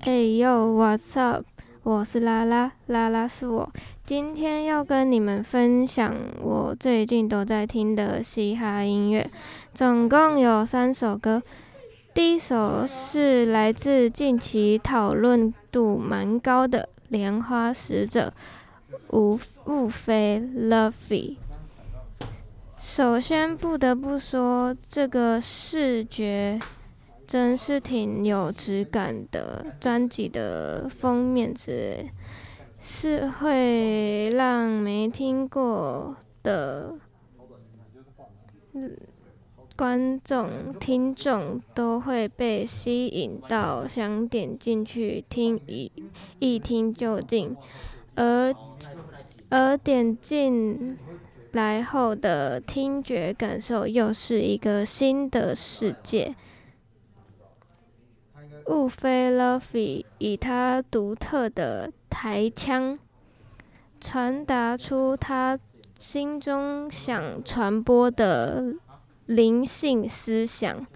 哎呦，What's up？我是拉拉，拉拉是我。今天要跟你们分享我最近都在听的嘻哈音乐，总共有三首歌。第一首是来自近期讨论度蛮高的《莲花使者》，吴雾飞 Lovey。首先不得不说，这个视觉。真是挺有质感的，专辑的封面之类，是会让没听过的观众、听众都会被吸引到，想点进去听一一听究竟，而而点进来后的听觉感受又是一个新的世界。雾飞 Lovey 以他独特的台腔，传达出他心中想传播的灵性思想。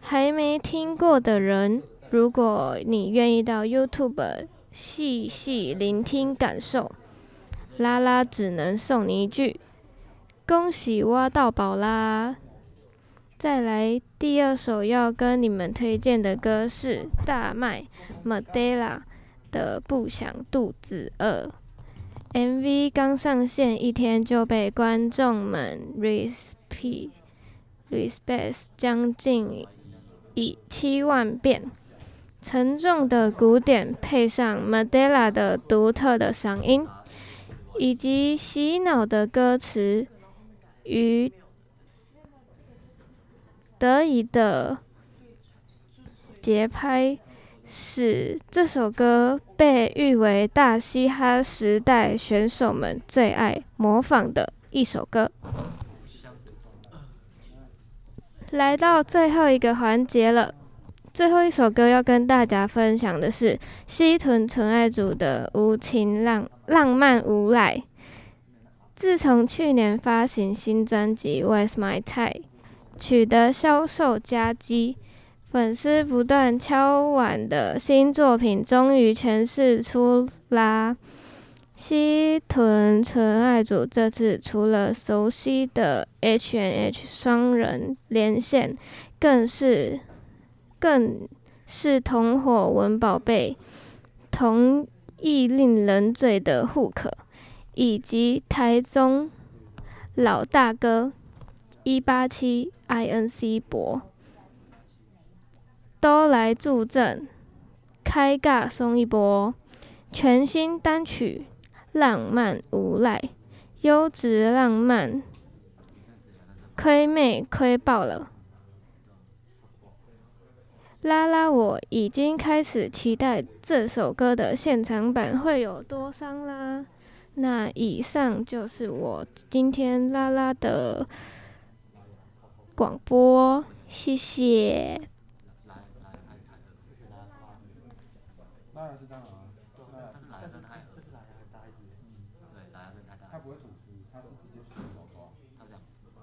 还没听过的人，如果你愿意到 YouTube 细细聆听感受，拉拉只能送你一句：恭喜挖到宝啦！再来第二首要跟你们推荐的歌是大麦 Madela 的《不想肚子饿》。MV 刚上线一天就被观众们 respect respect 将近以七万遍。沉重的鼓点配上 Madela 的独特的嗓音，以及洗脑的歌词与。得意的节拍，使这首歌被誉为大嘻哈时代选手们最爱模仿的一首歌。来到最后一个环节了，最后一首歌要跟大家分享的是西屯纯爱组的《无情浪浪漫无赖》。自从去年发行新专辑《Where's My Tie》。取得销售佳绩，粉丝不断敲碗的新作品终于诠释出啦！西屯纯爱组这次除了熟悉的 H N H 双人连线，更是更是同伙文宝贝同意令人醉的户口，以及台中老大哥。一八七 I N C 博都来助阵，开尬送一波，全新单曲浪漫无赖，优质浪漫，亏妹亏爆了！拉拉，我已经开始期待这首歌的现场版会有多伤啦。那以上就是我今天拉拉的。广播，谢谢。